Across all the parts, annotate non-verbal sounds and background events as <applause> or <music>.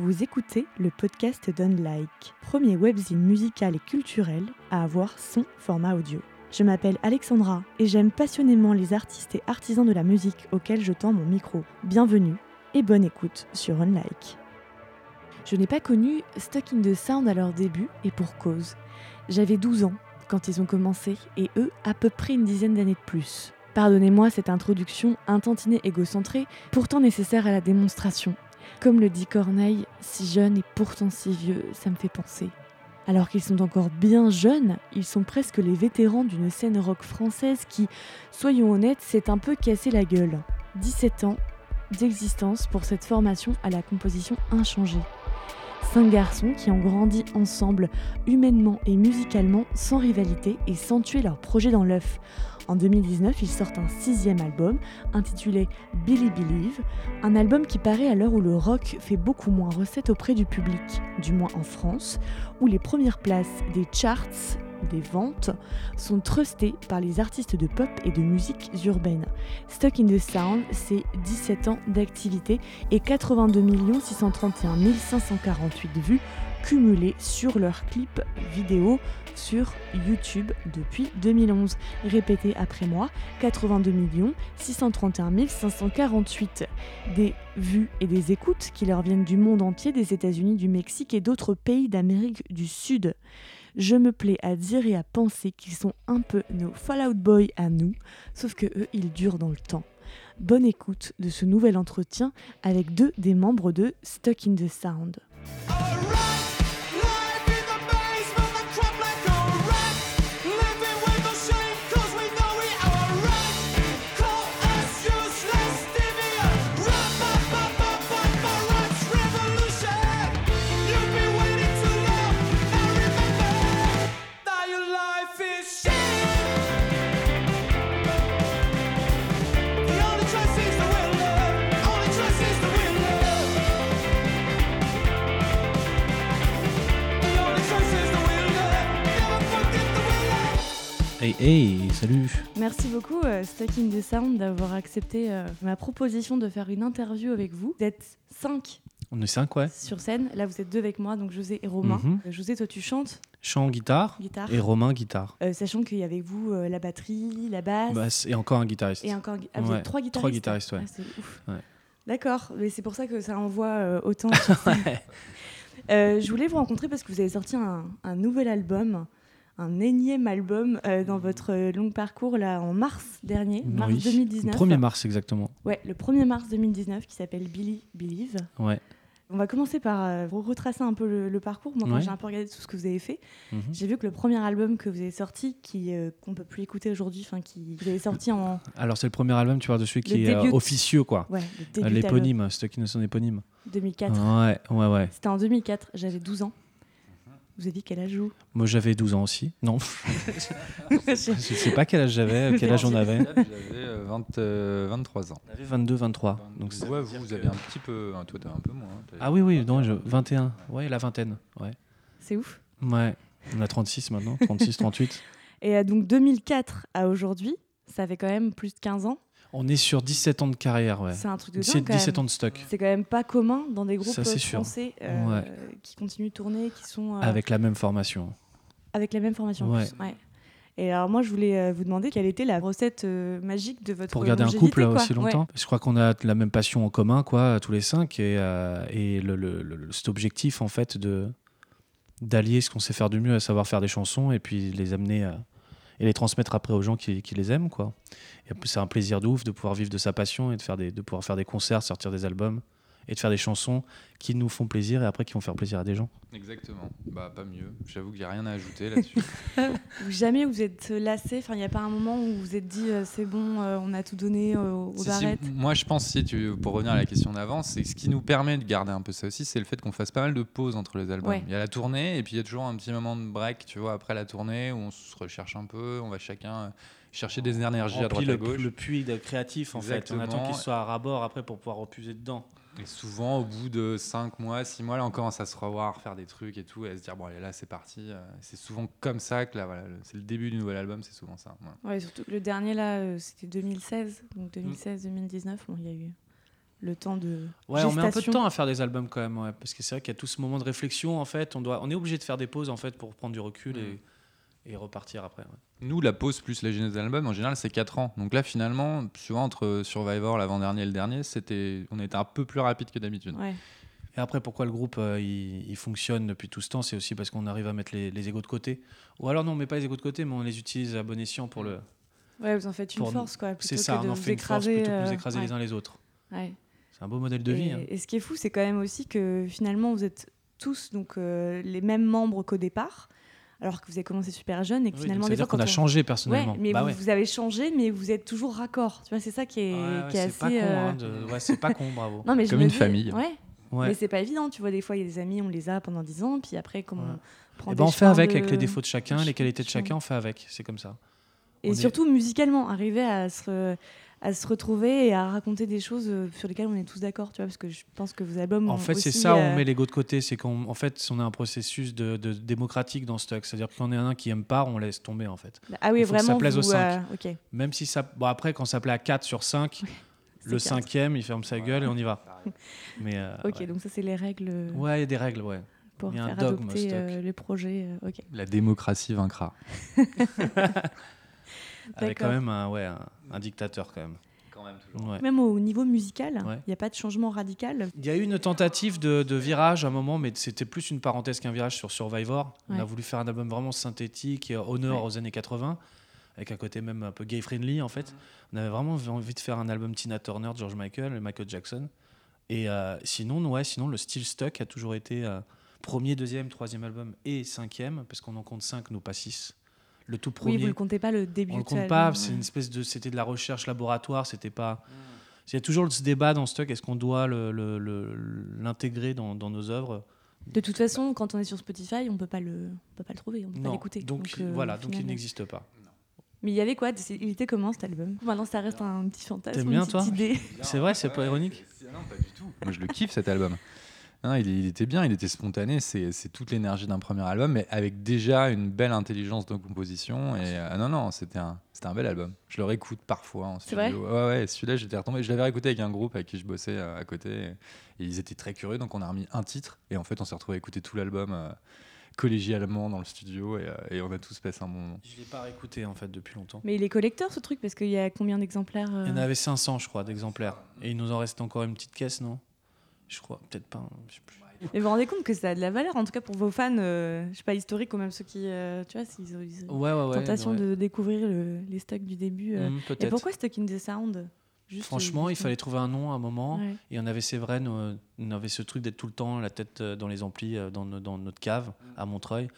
Vous écoutez le podcast d'Unlike, premier webzine musical et culturel à avoir son format audio. Je m'appelle Alexandra et j'aime passionnément les artistes et artisans de la musique auxquels je tends mon micro. Bienvenue et bonne écoute sur Unlike. Je n'ai pas connu Stuck in the Sound à leur début et pour cause. J'avais 12 ans quand ils ont commencé et eux à peu près une dizaine d'années de plus. Pardonnez-moi cette introduction un tantinet égocentrée, pourtant nécessaire à la démonstration. Comme le dit Corneille, si jeune et pourtant si vieux, ça me fait penser. Alors qu'ils sont encore bien jeunes, ils sont presque les vétérans d'une scène rock française qui, soyons honnêtes, s'est un peu cassé la gueule. 17 ans d'existence pour cette formation à la composition inchangée. Cinq garçons qui ont grandi ensemble, humainement et musicalement, sans rivalité et sans tuer leur projet dans l'œuf. En 2019, ils sortent un sixième album intitulé Billy Believe, un album qui paraît à l'heure où le rock fait beaucoup moins recette auprès du public, du moins en France, où les premières places des charts des ventes sont trustées par les artistes de pop et de musique urbaine. Stuck in the Sound, c'est 17 ans d'activité et 82 631 548 vues cumulées sur leurs clips vidéo sur YouTube depuis 2011. Répétez après moi, 82 631 548 des vues et des écoutes qui leur viennent du monde entier, des États-Unis, du Mexique et d'autres pays d'Amérique du Sud. Je me plais à dire et à penser qu'ils sont un peu nos Fallout Boys à nous, sauf que eux, ils durent dans le temps. Bonne écoute de ce nouvel entretien avec deux des membres de Stuck in the Sound. Hey, hey, salut Merci beaucoup, euh, Stuck in the Sound, d'avoir accepté euh, ma proposition de faire une interview avec vous. Vous êtes cinq On est cinq, ouais. sur scène. Là, vous êtes deux avec moi, donc José et Romain. Mhm. Euh, José, toi, tu chantes Chant, guitare, guitare. et Romain, guitare. Euh, sachant qu'il y a avec vous euh, la batterie, la basse Basse et encore un guitariste. et encore. Ah, vous Ouais, êtes trois guitaristes trois guitaristes, ouais. Ah, c'est ouf. Ouais. D'accord, mais c'est pour ça que ça envoie euh, <laughs> autant. Ouais. Je voulais vous rencontrer parce que vous avez sorti un, un nouvel album, un énième album euh, dans votre long parcours là en mars dernier, mars Oui. 2019. 1er mars, exactement. Ouais, le 1er mars 2019 qui s'appelle Billy Believe. Ouais. On va commencer par euh, retracer un peu le, le parcours. Moi, quand Ouais. j'ai un peu regardé tout ce que vous avez fait, Mhm. j'ai vu que le premier album que vous avez sorti, qui euh, qu'on peut plus écouter aujourd'hui, enfin qui vous avez sorti en Alors, c'est le premier album, tu vois, de celui qui Le est euh, officieux, quoi. ouais, le L'éponyme, Stuck in son éponyme. 2004. Ouais, ouais, ouais. C'était en 2004. J'avais 12 ans. Vous avez dit quel âge vous? Moi, j'avais 12 ans aussi. Non, <laughs> je sais pas quel âge j'avais, quel âge on avait. J'avais euh, 20, euh, 23 ans. On avait 22, 23. Donc, ouais, vous, vous avez un petit peu. hein, toi, t'as un peu moins. hein, Ah oui, oui, non, je- 21. Ouais, la vingtaine. Ouais. C'est ouf. Ouais. On a 36 maintenant, 36, 38. Et euh, donc 2004 à aujourd'hui, ça fait quand même plus de 15 ans. On est sur 17 ans de carrière, ouais. C'est un truc de dingue quand 17 même. ans de stock. C'est quand même pas commun dans des groupes Ça, français euh, Ouais. qui continuent de tourner, qui sont euh, Avec la même formation. avec la même formation. en Ouais. plus. Ouais. Et alors moi, je voulais euh, vous demander quelle était la recette euh, magique de votre pour garder un couple quoi. aussi longtemps. Je crois qu'on a la même passion en commun, quoi, tous les cinq, et, euh, et le, le- le- cet objectif en fait de d'allier ce qu'on sait faire du mieux, à savoir faire des chansons, et puis les amener à- et les transmettre après aux gens qui, les aiment, quoi. C'est un plaisir de ouf de pouvoir vivre de sa passion et de faire des, de pouvoir faire des concerts, sortir des albums et de faire des chansons qui nous font plaisir et après qui vont faire plaisir à des gens. Exactement. Bah, pas mieux. J'avoue qu'il n'y a rien à ajouter là-dessus. <laughs> <laughs> Jamais vous êtes lassé. Enfin, il n'y a pas un moment où vous vous êtes dit euh, c'est bon, euh, on a tout donné euh, aux Si, moi, je pense, si tu, pour revenir à la question d'avant, c'est ce qui nous permet de garder un peu ça aussi, c'est le fait qu'on fasse pas mal de pauses entre les albums. Ouais. Il y a la tournée, et puis il y a toujours un petit moment de break, tu vois, après la tournée, où on se recherche un peu, on va chacun chercher des énergies à droite à gauche. puits créatif en fait. On attend qu'il soit à rabord après pour pouvoir repuser dedans. Et souvent, au bout de 5 mois, 6 mois, là, on commence à se revoir, faire des trucs et tout, et à se dire, bon, allez, là, c'est parti. Euh, C'est souvent comme ça que là, voilà, c'est le début du nouvel album, c'est souvent ça. voilà. Ouais, surtout que le dernier là, euh, c'était 2016, donc 2016-2019. Bon, il y a eu le temps de Ouais, on met un peu de temps à faire des albums quand même, ouais, parce que c'est vrai qu'il y a tout ce moment de réflexion en fait. On doit, on est obligé de faire des pauses en fait pour prendre du recul et, et repartir après. ouais. Nous, la pause plus la genèse de l'album, en général, c'est 4 ans. Donc là, finalement, souvent entre Survivor, l'avant-dernier et le dernier, c'était, on était un peu plus rapide que d'habitude. Ouais. Et après, pourquoi le groupe euh, il, il fonctionne depuis tout ce temps, c'est aussi parce qu'on arrive à mettre les, les égos de côté. Ou alors non, on met pas les égos de côté, mais on les utilise à bon escient pour le. Ouais, vous en faites une Pour- force, quoi. C'est que ça, de on en vous fait une force écraser, plutôt que de nous euh, écraser ouais. les uns les autres. Ouais. C'est un beau modèle de vie. Et, hein. et ce qui est fou, c'est quand même aussi que finalement, vous êtes tous donc euh, les mêmes membres qu'au départ, alors que vous avez commencé super jeune et que Oui, finalement, ça des veut dire fois, qu'on a on- changé Ouais, personnellement. mais Bah vous, ouais. vous avez changé, mais vous êtes toujours raccord. Tu vois, c'est ça qui est, Ouais, ouais, qui est c'est assez. pas con, euh, hein, de- ouais, c'est pas con, bravo. <laughs> Non, mais je Comme me une dis- famille. Ouais. Ouais. Mais c'est pas évident, tu vois. Des fois, il y a des amis, on les a pendant 10 ans, puis après, comme Ouais. on prend Eh des ben, on fait avec, de- avec les défauts de chacun, les qualités de chacun, on fait avec. C'est comme ça. Et On est- surtout musicalement, arriver à se, à se retrouver et à raconter des choses euh, sur lesquelles on est tous d'accord, tu vois, parce que je pense que vos albums. En fait, c'est ça, euh, on met l'ego de côté. C'est qu'en en fait, on a un processus de, de démocratique dans Stock. C'est-à-dire que quand on est un qui aime pas, on laisse tomber, en fait. Ah oui, que ça vraiment. plaise aux vous, cinq. euh, ok. Même si ça. Bon, après, quand ça plaît à 4 sur 5, c'est le cinquième, il ferme sa gueule et on y va. <laughs> Mais. euh, Ok, ouais. donc ça, c'est les règles euh, Ouais, il y a des règles, ouais. pour il y a un faire dogme, adopter euh, les projets. euh, ok. La démocratie vaincra. <laughs> Avec quand même un, ouais, un, un dictateur, quand même. Quand même, Ouais. Même au niveau musical, il Ouais. n'y a pas de changement radical? Il y a eu une tentative de, de virage à un moment, mais c'était plus une parenthèse qu'un virage sur Survivor. On a voulu faire un album vraiment synthétique et honneur Ouais. aux années 80, avec un côté même un peu gay-friendly en fait. Mm. On avait vraiment envie de faire un album Tina Turner, George Michael et Michael Jackson. Et euh, sinon, ouais, sinon, le style Stuck a toujours été euh, premier, deuxième, troisième album et cinquième, parce qu'on en compte cinq, nous pas six. Le tout premier. Oui, vous ne comptez pas le début On le de compte pas, c'est une espèce de, c'était de la recherche laboratoire, c'était pas. Il y a toujours ce débat dans Stock, est-ce qu'on doit le- le- le- l'intégrer dans, dans nos œuvres? De toute façon, quand on est sur Spotify, on peut pas le, on peut pas le trouver, on peut pas l'écouter. Donc, euh, voilà, donc il n'existe pas. Mais il y avait quoi? Il était comment cet album? Maintenant, ça reste un petit fantasme, T'aimes une bien, petite toi? idée. C'est vrai, c'est pas ironique? Non, pas du tout. Moi, je le kiffe cet album. Non, il, il était bien, il était spontané, c'est toute l'énergie d'un premier album, mais avec déjà une belle intelligence de composition. Et euh, non, non, c'était un, c'était un bel album. Je le réécoute parfois en C'est studio. ouais, ouais, celui-là, j'étais retombé. Je l'avais réécouté avec un groupe avec qui je bossais euh, à côté. Et, et ils étaient très curieux, donc on a remis un titre. Et en fait, on s'est retrouvé à écouter tout l'album euh, collégialement dans le studio. Et, euh, et on a tous passé un bon moment. Je l'ai pas réécouté en fait depuis longtemps. Mais il est collecteur ce truc parce qu'il y a combien d'exemplaires euh, Il y en avait 500, je crois, d'exemplaires. Et il nous en reste encore une petite caisse, non? Je crois, peut-être pas. hein, je sais plus. Mais vous vous rendez compte que ça a de la valeur, en tout cas pour vos fans, euh, je sais pas, historiques ou même ceux qui, euh, tu vois, s'ils ont ont Ouais, tentation ouais. de découvrir le- les stocks du début. euh. Hmm, Et pourquoi Stock in the Sound? Juste, Franchement, euh, il fallait trouver un nom à un moment. Et on avait Séverine, euh, on avait ce truc d'être tout le temps la tête dans les amplis, dans notre cave à Montreuil,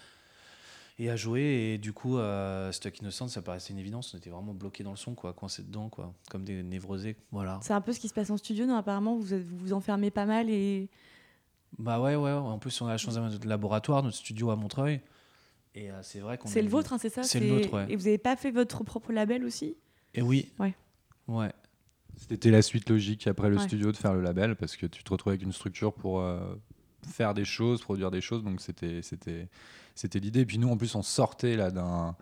et à jouer. Et du coup, euh, Stuck Innocent, ça paraissait une évidence. On était vraiment bloqué dans le son, quoi, coincé dedans, quoi, comme des névrosés. Voilà. C'est un peu ce qui se passe en studio, non Apparemment, vous êtes- vous vous enfermez pas mal et Bah ouais, ouais. ouais. En plus, on a la chance d'avoir notre laboratoire, notre studio à Montreuil. Et euh, c'est vrai qu'on. c'est le vôtre, hein, c'est ça? C'est le nôtre, ouais. Et vous avez pas fait votre propre label aussi? Et oui. Ouais. Ouais. C'était la suite logique après le Ouais. studio de faire le label parce que tu te retrouvais avec une structure pour euh, faire des choses, produire des choses. Donc c'était c'était c'était l'idée. Puis nous en plus on sortait là d'un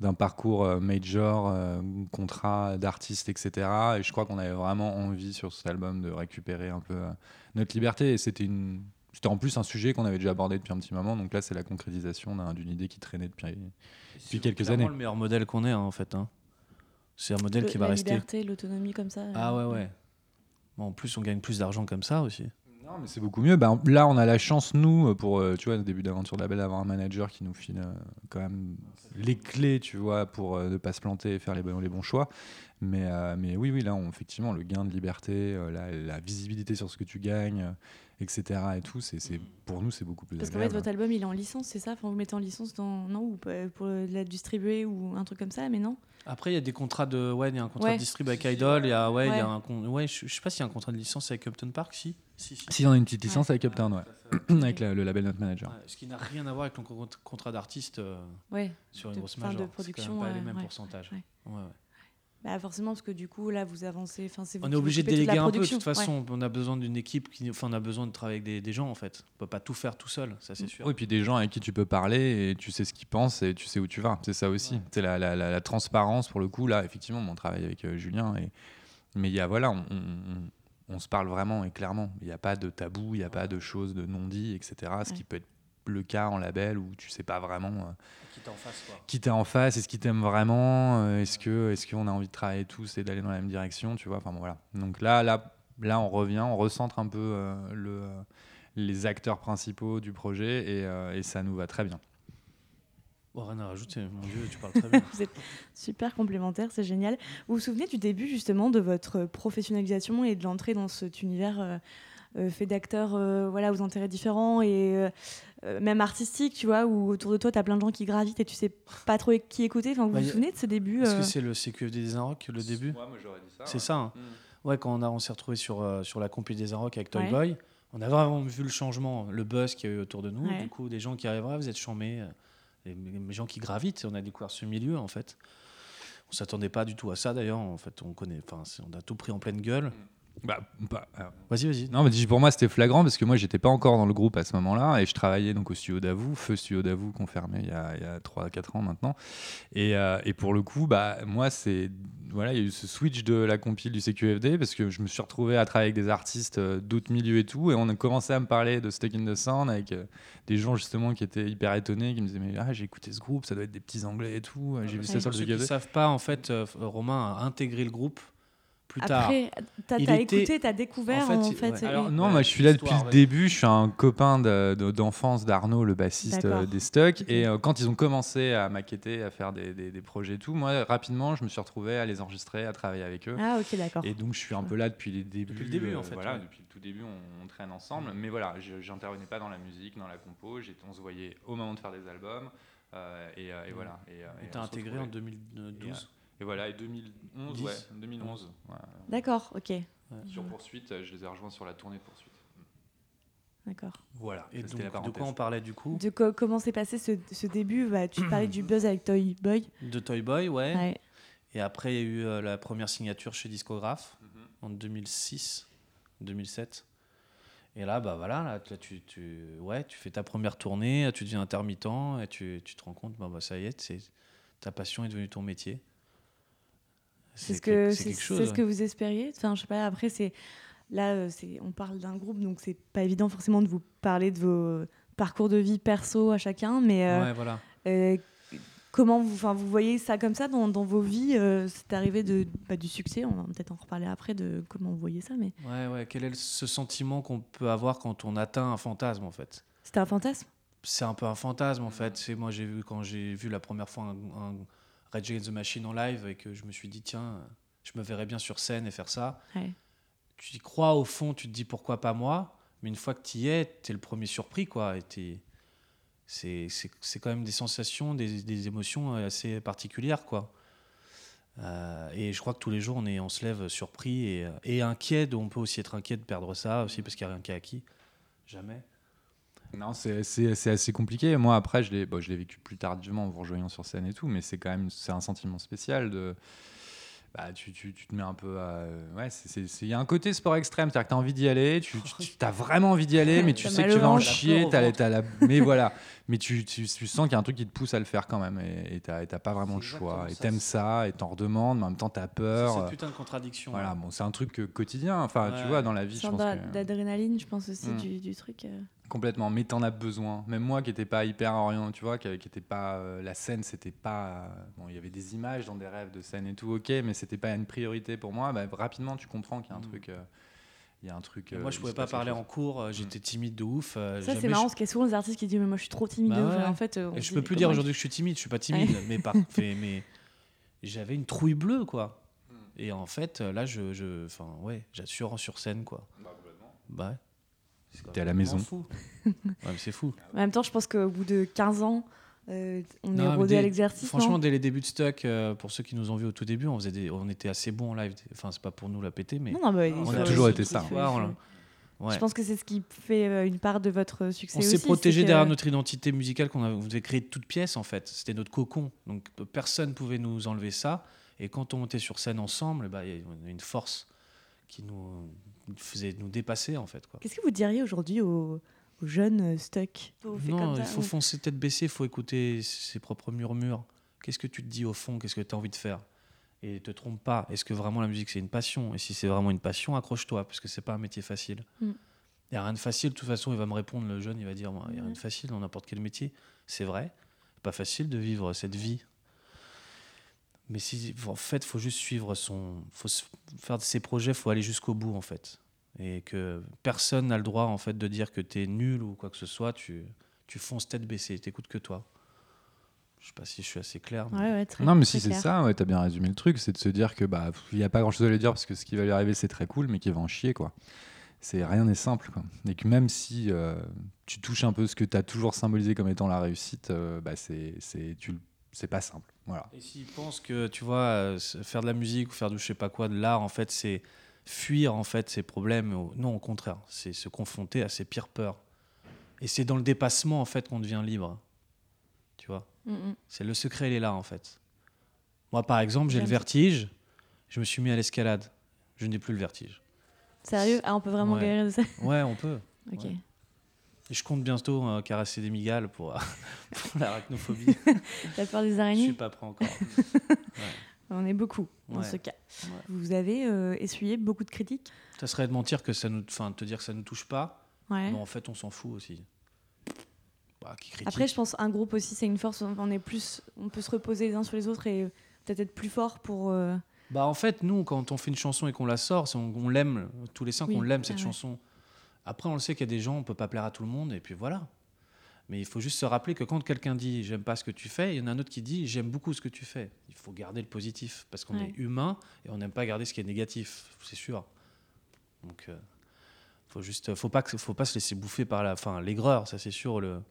d'un parcours euh, major, euh, contrat d'artiste, etc. Et je crois qu'on avait vraiment envie sur cet album de récupérer un peu euh, notre liberté. Et c'était une c'était en plus un sujet qu'on avait déjà abordé depuis un petit moment. Donc là c'est la concrétisation d'un- d'une idée qui traînait depuis C'est quelques années. le meilleur modèle qu'on ait, hein, en fait. hein. C'est un modèle Le- qui va La rester. liberté, l'autonomie comme ça. Ah ouais, ouais. Bon, en plus, on gagne plus d'argent comme ça aussi. Non, mais c'est beaucoup mieux. Ben, là, on a la chance, nous, pour, euh, tu vois, au début d'aventure de label, d'avoir un manager qui nous file euh, quand même les clés, tu vois, pour euh, ne pas se planter et faire les bons, les bons choix. Mais, mais oui, oui, là, on, effectivement, le gain de liberté, la, la visibilité sur ce que tu gagnes, etc. et tout, c'est, c'est, pour nous, c'est beaucoup plus Parce qu'en fait, votre album, il est en licence, c'est ça? Enfin, vous mettez en licence dans non ou pour la distribuer ou un truc comme ça, mais non? Après, il y a des contrats de. Ouais, il y a un contrat Ouais. de distrib avec Idol. Il y a, ouais, il y a Ouais. un. con- Ouais, je, je sais pas s'il y a un contrat de licence avec Upton Park, si? Si, si. Si, on a une petite licence avec Uptown, ouais. avec la- le label Notre Manager. Ouais, ce qui n'a rien à voir avec le con- contrat d'artiste euh, Ouais. sur une De- grosse de major. C'est production, quand même pas les ouais, mêmes ouais, pourcentages. Bah forcément, parce que du coup, là, vous avancez. Enfin, c'est vous On est qui obligé de déléguer la un peu. De toute façon, on a besoin d'une équipe. Qui... Enfin, on a besoin de travailler avec des, des gens, en fait. On peut pas tout faire tout seul, ça c'est sûr. Oui, puis des gens avec qui tu peux parler et tu sais ce qu'ils pensent et tu sais où tu vas. C'est ça aussi. C'est la, la- la- la transparence pour le coup. Là, effectivement, on travaille avec euh, Julien. Et... Mais il y a, voilà, on, on- on se parle vraiment et clairement. Il n'y a pas de tabou, il n'y a pas de choses de non-dit, etc. Ce Ouais. qui peut être le cas en label où tu sais pas vraiment euh, Qui t'en face, quoi. qui t'es en face, est-ce qu'ils t'aiment vraiment, euh, est-ce que est-ce qu'on a envie de travailler tous et d'aller dans la même direction, tu vois. Enfin bon, voilà. Donc là, là, là, on revient, on recentre un peu euh, le, les acteurs principaux du projet et, euh, et ça nous va très bien. Bon, rien à rajouter, mon Dieu, tu parles très bien. <laughs> Vous êtes super complémentaires, c'est génial. Vous vous souvenez du début justement de votre professionnalisation et de l'entrée dans cet univers fait d'acteurs euh, voilà, aux intérêts différents et euh, euh, même artistiques, tu vois, où autour de toi, tu as plein de gens qui gravitent et tu sais pas trop qui écouter. Enfin, vous Bah, vous a- souvenez de ce début Est-ce euh, que c'est le CQFD des Inrocks, le début moi j'aurais dit ça. C'est ça. hein. Mm. Ouais, quand on, a, on s'est retrouvé sur, euh, sur la compil des Inrocks avec Toy Ouais. Boy, on a vraiment vu le changement, le buzz qu'il y a eu autour de nous. Ouais. Du coup, des gens qui arrivent, Ah, vous êtes chambés, euh, les, les gens qui gravitent. On a découvert ce milieu, en fait. On s'attendait pas du tout à ça, d'ailleurs. En fait, on connaît, enfin, c'est- on a tout pris en pleine gueule. Bah, bah, Vas-y, vas-y. Non, mais pour moi, c'était flagrant parce que moi, j'étais pas encore dans le groupe à ce moment-là et je travaillais donc au studio d'Avou, Feu Studio d'Avou, qu'on fermait il y a, il y a 3-4 ans maintenant. Et, euh, et pour le coup, bah, moi, c'est. Voilà, il y a eu ce switch de la compile du CQFD parce que je me suis retrouvé à travailler avec des artistes euh, d'autres milieux et tout. Et on a commencé à me parler de Stuck in the Sound avec euh, des gens justement qui étaient hyper étonnés, qui me disaient Mais ah, j'ai écouté ce groupe, ça doit être des petits anglais et tout. J'ai vu ça Ouais. sur le ceux qui ne CQFD. savent pas, en fait, euh, Romain a intégré le groupe plus tard. Après, t'as Il t'as était- écouté, t'as découvert En fait, en fait. ouais. et- Alors non, Ouais, moi je suis là depuis le début. Je suis un copain de- de- d'enfance d'Arnaud, le bassiste euh, des Stuck. Ok. Et euh, quand ils ont commencé à maqueter, à faire des, des- des projets et tout, moi rapidement je me suis retrouvé à les enregistrer, à travailler avec eux. Ah ok, d'accord. Et donc je suis un peu là depuis les débuts. Depuis le début, euh, en fait, Voilà, ouais. depuis le tout début, on, on traîne ensemble. Mais voilà, je- j'intervenais pas dans la musique, dans la compo. j'étais- On se voyait au moment de faire des albums. euh, et, euh, et voilà. Et, euh, t'as intégré en retrouvait. 2012. Et voilà, et 2011, 10. ouais, 2011. ouais. D'accord, ok. Sur Poursuite, euh, je les ai rejoints sur la tournée de Poursuite. D'accord. Voilà. Et donc, la de quoi on parlait du coup De co- comment s'est passé ce, ce début? Bah, Tu parlais du buzz avec Toy Boy. De Toy Boy, ouais. Ouais. Et après, il y a eu euh, la première signature chez Discographe Mhm. en 2006, 2007. Et là, bah voilà, là, là, tu, tu, ouais, tu fais ta première tournée, tu deviens intermittent et tu, tu te rends compte, bah, bah, ça y est, c'est, ta passion est devenue ton métier. C'est ce que- c'est ce que vous espériez? Enfin, je sais pas. Après, c'est là, euh, on parle d'un groupe, donc c'est pas évident forcément de vous parler de vos parcours de vie perso à chacun, mais euh, Ouais, voilà. euh, comment vous, vous voyez ça comme ça dans, dans vos vies? Euh, C'est arrivé de bah, du succès. On va peut-être en reparler après de comment vous voyez ça, mais Ouais, ouais. Quel est ce sentiment qu'on peut avoir quand on atteint un fantasme, en fait? C'était un fantasme? c'est un peu un fantasme en fait. C'est moi j'ai vu quand j'ai vu la première fois un, un Rage Against the Machine en live et que je me suis dit tiens, je me verrais bien sur scène et faire ça. Ouais. Tu y crois au fond, tu te dis pourquoi pas moi, mais une fois que tu y es, tu es le premier surpris quoi. Et c'est quand même des sensations, des, des émotions assez particulières quoi. Euh, et je crois que tous les jours on est on se lève surpris et, et inquiet. On peut aussi être inquiet de perdre ça aussi parce qu'il n'y a rien qui est acquis. Jamais. Non, c'est c'est- c'est assez compliqué. Moi, après, je l'ai bon, je l'ai vécu plus tardivement en vous rejoignant sur scène et tout, mais c'est quand même c'est un sentiment spécial de. Bah, tu, tu, tu te mets un peu à. Ouais, c'est- c'est- c'est- il y a un côté sport extrême, c'est-à-dire que tu as envie d'y aller, tu, tu as vraiment envie d'y aller, mais tu <laughs> sais que tu vas en chier, au t'as la- ventre. t'as la- mais voilà. Mais tu, tu, tu sens qu'il y a un truc qui te pousse à le faire quand même, et et t'as pas vraiment le C'est choix. Et t'aimes c'est- ça, et t'en redemandes, mais en même temps t'as C'est peur. cette putain de contradiction. Voilà, hein. bon, c'est un truc euh, quotidien. Enfin, tu vois, dans la vie, Une je sorte pense d'a- que... d'adrénaline, je pense aussi Hmm. du, du truc. euh. Complètement, mais t'en as besoin. Même moi qui n'étais pas hyper orienté, tu vois, qui, qui était pas. euh, la scène, c'était pas. euh, bon, il y avait des images dans des rêves de scène et tout, ok, mais c'était pas une priorité pour moi. Bah, rapidement, tu comprends qu'il y a un Mm. truc. euh, il y a un truc. Euh, moi, je pouvais pas parler en cours, j'étais timide de ouf. euh, Ça, c'est je- marrant parce qu'il y a souvent des artistes qui disent Mais moi, je suis trop timide. Bah de ouf. ouais. En fait, on Et se je peux plus dire aujourd'hui que je suis timide, je suis pas timide, <laughs> mais, par, mais, j'avais une trouille bleue, quoi. Mm. Et en fait, là, je. je- Enfin, ouais, j'assure sur scène, quoi. Bah ouais. T'es à la maison. fou. <laughs> ouais, mais c'est fou. En même temps, je pense qu'au bout de 15 ans, euh, on Non, est rodé dès- à l'exercice. Franchement, dès les débuts de Stuck, euh, pour ceux qui nous ont vus au tout début, on, faisait des, on était assez bons en live. Enfin, c'est pas pour nous la péter, mais. non, non, bah, on a toujours été ça. Ouais. Je pense que c'est ce qui fait euh, une part de votre succès On aussi. s'est protégé derrière notre identité musicale qu'on avait- créer de toutes pièces en fait. C'était notre cocon. Donc personne pouvait nous enlever ça. Et quand on montait sur scène ensemble, bah, il y avait une force qui nous faisait nous dépasser en fait. Qu'est-ce que vous diriez aujourd'hui aux, aux jeunes euh, stuck Non, il faut ou- foncer tête baissée, il faut écouter ses propres murmures. Qu'est-ce que tu te dis au fond? Qu'est-ce que tu as envie de faire? Et te trompe pas. Est-ce que vraiment la musique c'est une passion? Et si c'est vraiment une passion, accroche-toi, parce que c'est pas un métier facile. Il Mm. n'y a rien de facile. De toute façon, il va me répondre, le jeune, il va dire il n'y a rien de facile dans n'importe quel métier. C'est vrai. Pas facile de vivre cette vie. Mais si, en fait, faut juste suivre son. faut faire de ses projets, faut aller jusqu'au bout, en fait. Et que personne n'a le droit, en fait, de dire que tu es nul ou quoi que ce soit. Tu, tu fonces tête baissée, t'écoutes que toi. Je sais pas si je suis assez clair. mais- Ouais, ouais, très- Non, mais très si c'est ça, ouais, t'as bien résumé le truc, c'est de se dire que bah il n'y a pas grand chose à lui dire parce que ce qui va lui arriver c'est très cool, mais qu'il va en chier quoi. C'est rien n'est simple quoi. Et que même si euh, tu touches un peu ce que tu as toujours symbolisé comme étant la réussite, euh, bah c'est c'est tu le- c'est pas simple. Voilà. Et s'ils pensent que, tu vois, euh, faire de la musique ou faire de je sais pas quoi, de l'art, en fait, c'est fuir en fait ses problèmes. Non, au contraire, c'est se confronter à ses pires peurs. Et c'est dans le dépassement en fait qu'on devient libre. Tu vois, Mm, mm. c'est le secret, il est là en fait. Moi, par exemple, j'ai le vertige. Je me suis mis à l'escalade. Je n'ai plus le vertige. Sérieux? Ah, on peut vraiment Ouais. guérir de ça? Ouais, on peut. Ok. Ouais. Et je compte bientôt euh, caresser des migales pour, <laughs> pour l'arachnophobie. <laughs> T'as peur des je suis araignées pas prêt encore. <laughs> On est beaucoup dans Ouais. ce cas. Ouais. Vous avez euh, essuyé beaucoup de critiques Ça serait de mentir que ça nous, enfin, te dire que ça nous touche pas. Ouais. Mais en fait, on s'en fout aussi. Bah, qui critique. Après, je pense un groupe aussi, c'est une force. On est plus, on peut se reposer les uns sur les autres et peut-être être plus fort pour. euh, Bah, en fait, nous, quand on fait une chanson et qu'on la sort, on, on l'aime, tous les cinq, Oui, on l'aime cette ouais. chanson. Après, on le sait qu'il y a des gens, on peut pas plaire à tout le monde, et puis voilà. Mais il faut juste se rappeler que quand quelqu'un dit j'aime pas ce que tu fais, il y en a un autre qui dit j'aime beaucoup ce que tu fais. Il faut garder le positif parce qu'on Ouais. est humain et on n'aime pas garder ce qui est négatif, c'est sûr. Donc, euh, faut juste, faut pas, faut pas se laisser bouffer par la, enfin, l'aigreur, ça c'est sûr. Le,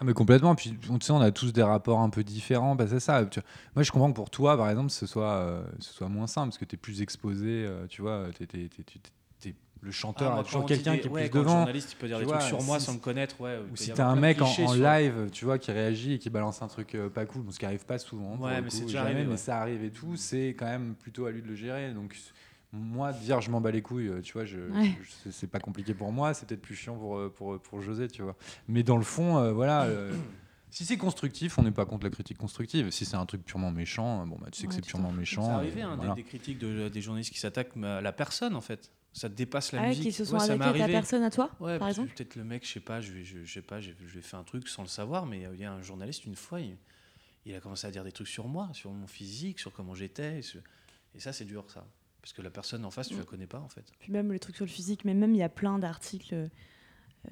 Ah, mais complètement. Puis on, on a tous des rapports un peu différents. Bah, c'est ça. Tu- Moi, je comprends que pour toi, par exemple, ce soit, euh, ce soit moins simple parce que tu es plus exposé. euh, tu vois, t'es- t'es- t'es- tu- t'es- le chanteur Ah, moi, a toujours quelqu'un des- qui est ouais, plus devant. journaliste il peut dire Tu des vois, trucs sur moi si- sans me connaître, ouais. Ou si t'as un mec en, sur- live, tu vois, qui réagit et qui balance un truc euh, pas cool, bon, ce qui arrive pas souvent. Ouais, mais coup, c'est déjà jamais, arrivé, mais ouais. ça arrive et tout. C'est quand même plutôt à lui de le gérer. Donc moi, dire je m'en bats les couilles, euh, tu vois, je, Ouais. je- c'est- pas compliqué pour moi. C'est peut-être plus chiant pour euh, pour pour José, tu vois. Mais dans le fond, euh, voilà. euh, <coughs> Si c'est constructif, on n'est pas contre la critique constructive. Si c'est un truc purement méchant, bon bah tu sais que c'est purement méchant. C'est arrivé, hein, des- voilà. des, critiques de, des journalistes qui s'attaquent à la personne, en fait. Ça dépasse la ah musique. qui se sont Ouais, arrivé. personne, à toi, Ouais, par parce que exemple peut-être le mec, je sais pas, je, je, je sais pas, j'ai j'ai fait un truc sans le savoir, mais il y a un journaliste une fois, il, il a commencé à dire des trucs sur moi, sur mon physique, sur comment j'étais, et, ça c'est dur ça, parce que la personne en face, tu Mm. la connais pas en fait. Puis même les trucs sur le physique, mais même il y a plein d'articles euh,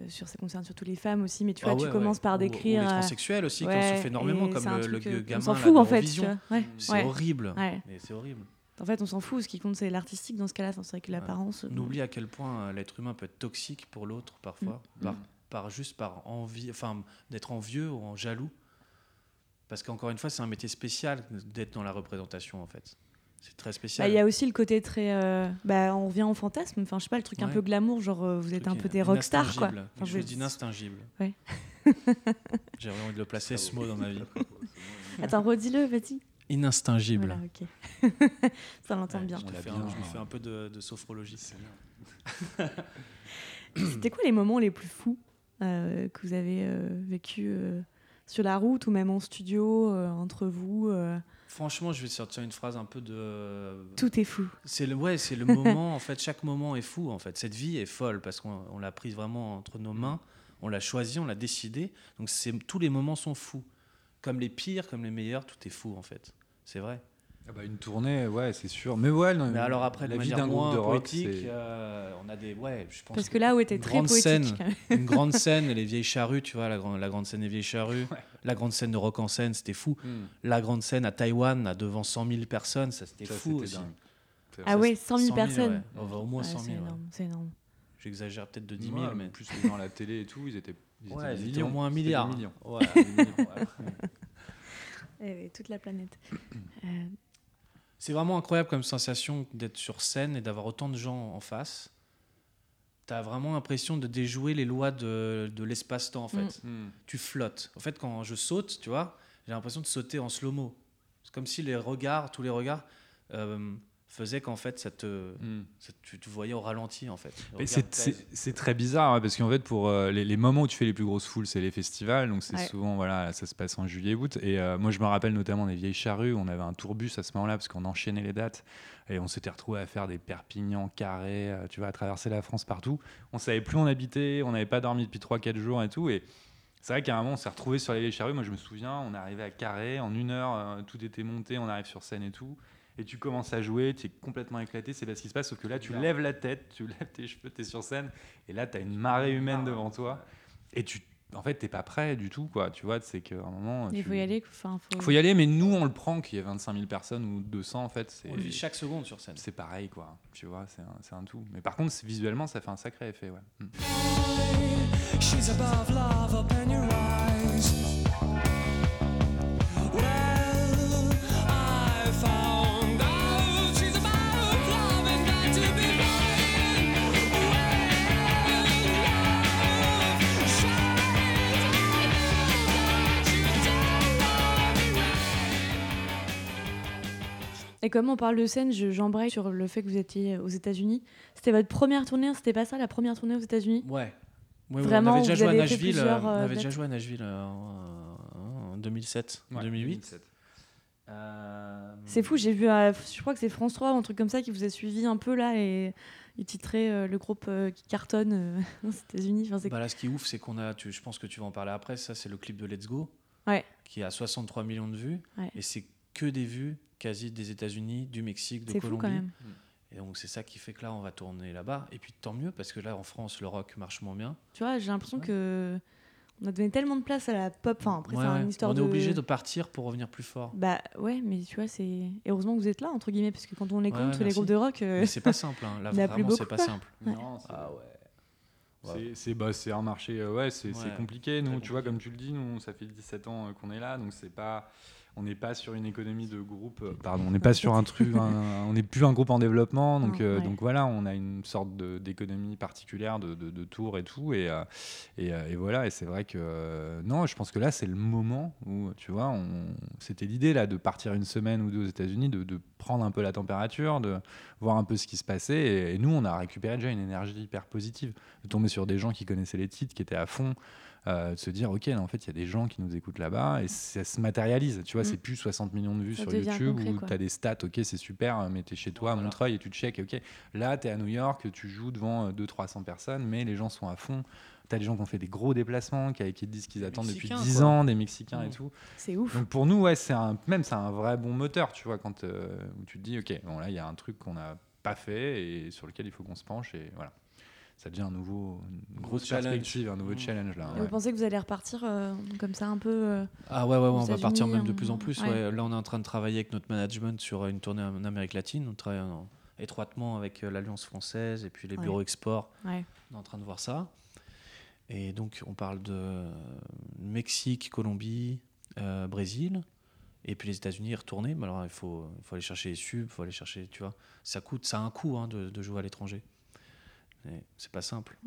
sur ça concerne surtout les femmes aussi. Mais tu vois, Ah tu ouais, commences par Ou- décrire. Ou, les euh, transsexuels aussi, qui en souffrent énormément, comme le, le truc, gamin. On s'en fout en fait. Tu vois. C'est horrible, mais c'est horrible. En fait, on s'en fout. Ce qui compte, c'est l'artistique dans ce cas-là. C'est vrai que l'apparence. euh, On oublie à quel point euh, l'être humain peut être toxique pour l'autre parfois, Mm. par, par juste par envie, enfin d'être envieux ou en jaloux. Parce qu'encore une fois, c'est un métier spécial d'être dans la représentation en fait. C'est très Bah, spécial. Il y a aussi le côté très. euh, bah, on revient au fantasme. Enfin, je sais pas, le truc un peu glamour, genre euh, vous êtes un peu des rockstars, quoi. Enfin, je- chose d'instingible. Ouais. J'ai vraiment envie de le placer ce mot dans ma vie. <laughs> Attends, redis-le, vas-y. Voilà, ok. <laughs> Ça l'entend Ouais, bien. je, bien, un- je lui hein. fais un peu de, de sophrologie. <coughs> C'était quoi les moments les plus fous euh, que vous avez euh, vécu euh, sur la route ou même en studio euh, entre vous euh, Franchement, je vais sortir une phrase un peu de. Tout est fou. C'est le, ouais, c'est le <laughs> moment, en fait, chaque moment est fou, en fait. Cette vie est folle parce qu'on on l'a prise vraiment entre nos mains, on l'a choisi, on l'a décidé. Donc c'est, tous les moments sont fous. Comme les pires, comme les meilleurs, tout est fou, en fait. C'est vrai. Ah bah, une tournée, ouais, c'est sûr. Mais ouais, non, Mais alors après, de la vie manière d'un groupe moins de rock, poétique, c'est- euh, on a des... Ouais, je pense Parce que que là où était très poétique. scène. une grande scène, les vieilles charrues, tu vois, la, grande- la grande scène des vieilles charrues. La grande scène de Rock en scène, c'était fou. Hmm. La grande scène à Taïwan, là, devant 100 000 personnes, ça c'était Ça, fou aussi. dingue. C'est Ah vrai. ouais, 100 000 personnes. ouais. Va au moins Ouais, 100 c'est 000. ouais. énorme, c'est énorme. J'exagère peut-être de 10 000, Ouais, mais. plus à la télé et tout, ils étaient, ils étaient Ouais, millions. au moins un des milliard. millions. Ouais, des millions, ouais. <laughs> toute la planète. <clears throat> Euh, C'est vraiment incroyable comme sensation d'être sur scène et d'avoir autant de gens en face. T'as vraiment l'impression de déjouer les lois de, de l'espace-temps, en fait. Mm. Hmm. Tu flottes. En fait, quand je saute, tu vois, j'ai l'impression de sauter en slow-mo. C'est comme si les regards, tous les regards, euh, faisait qu'en fait, ça te, Mm. ça- tu te voyais au ralenti, en fait. C'est- très bizarre hein, parce qu'en fait pour euh, les, les moments où tu fais les plus grosses foules c'est les festivals donc c'est Ouais. souvent voilà ça se passe en juillet août et euh, moi je me rappelle notamment des vieilles charrues on avait un tourbus à ce moment-là parce qu'on enchaînait les dates et on s'était retrouvé à faire des Perpignan carrés euh, tu vois à traverser la France partout on savait plus où on habitait on n'avait pas dormi depuis 3-4 jours et tout et c'est vrai qu'à un moment on s'est retrouvé sur les vieilles charrues moi je me souviens on est arrivé à Carré en une heure euh, tout était monté on arrive sur scène et tout et tu commences à jouer, tu es complètement éclaté, c'est pas ce qui se passe, sauf que là tu lèves la tête, tu <laughs> lèves tes cheveux, tu es sur scène, et là tu as une marée humaine devant toi, et tu, en fait t'es pas prêt du tout, quoi, tu vois, c'est qu'à un moment... Il tu- faut y aller. Enfin, faut... Faut y aller, mais nous on le prend qu'il y ait 25 000 personnes ou 200 en fait, c'est On vit chaque seconde sur scène. c'est pareil, quoi, tu vois, c'est un, c'est un tout. Mais par contre, visuellement ça fait un sacré effet, ouais. Mm. Et comme on parle de scène, je- j'embraye sur le fait que vous étiez aux États-Unis. C'était votre première tournée, hein, c'était pas ça la première tournée aux États-unis? Ouais. Vraiment, on avait déjà vous joué à Nashville. euh, euh, on avait déjà joué à Nashville euh, en, en 2007, Ouais, 2008. 2007. Euh, C'est fou, j'ai vu, euh, je crois que c'est France 3 ou un truc comme ça qui vous a suivi un peu là et il titrait euh, le groupe euh, qui cartonne euh, <laughs> aux États-Unis. Enfin, Bah là, ce qui est ouf, c'est qu'on a, tu- je pense que tu vas en parler après, ça c'est le clip de Let's Go, Ouais. qui a 63 millions de vues, Ouais. et c'est que des vues quasi des États-Unis, du Mexique, de fou Colombie. quand même. Et donc c'est ça qui fait que là, on va tourner là-bas. Et puis tant mieux, parce que là, en France, le rock marche moins bien. Tu vois, j'ai l'impression Ouais. que on a donné tellement de place à la pop. Enfin, après, Ouais, c'est une histoire on de. est obligé de partir pour revenir plus fort. Bah ouais, mais tu vois, c'est. Et heureusement que vous êtes là, entre guillemets, parce que quand on écoute Ouais, les groupes de rock. euh, Mais c'est pas simple, hein. là <laughs> vraiment, c'est pas quoi. simple. Ouais. Non, c'est- Ah ouais. C'est- bah, c'est un marché, euh, ouais, c'est compliqué. Nous, tu vois, comme tu le dis, nous, ça fait 17 ans euh, qu'on est là, donc c'est pas, on n'est pas sur une économie de groupe. euh, Pardon, on n'est pas sur un truc, <laughs> un- on n'est plus un groupe en développement, donc Non, euh, ouais. donc voilà, on a une sorte de- d'économie particulière de, de, de tours et tout, et euh, et, euh, et voilà, et c'est vrai que euh, non, je pense que là, c'est le moment où, tu vois, c'était l'idée là de partir une semaine ou deux aux États-Unis, de, de prendre un peu la température, de voir un peu ce qui se passait, et, et nous, on a récupéré déjà une énergie hyper positive de tomber sur des gens qui connaissaient les titres, qui étaient à fond, euh, de se dire ok, là, en fait, il y a des gens qui nous écoutent là-bas et ça se matérialise. Tu vois, Mm. c'est plus 60 millions de vues Ça sur YouTube concret, où tu as des stats, ok, c'est super, mais tu es chez toi à. Montreuil et tu te checkes, ok, là, tu es à New York, tu joues devant 200-300 personnes, mais les gens sont à fond. Tu as des gens qui ont fait des gros déplacements, qui, qui te disent qu'ils attendent depuis Mexicains, 10 quoi. ans, des Mexicains et Mm. tout. C'est ouf. Donc pour nous, ouais, c'est un, même c'est un vrai bon moteur, tu vois, quand euh, où tu te dis, ok, bon là, il y a un truc qu'on n'a pas fait et sur lequel il faut qu'on se penche et voilà. Ça devient un nouveau, une Nouveau grosse challenge. perspective, un nouveau Mm. challenge là. Et ouais. vous pensez que vous allez repartir euh, comme ça un peu euh, Ah ouais, ouais, ouais, on va partir même de on- plus en plus. ouais. ouais. Là, on est en train de travailler avec notre management sur une tournée en Amérique latine. On travaille en- étroitement avec euh, l'Alliance française et puis les Ouais. bureaux export. Ouais. On est en train de voir ça. Et donc, on parle de euh, Mexique, Colombie, euh, Brésil. Et puis les États-Unis, retourner. Mais alors, il faut, il faut aller chercher les subs, il faut aller chercher, tu vois. Ça coûte, ça a un coût hein, de, de jouer à l'étranger. C'est pas simple.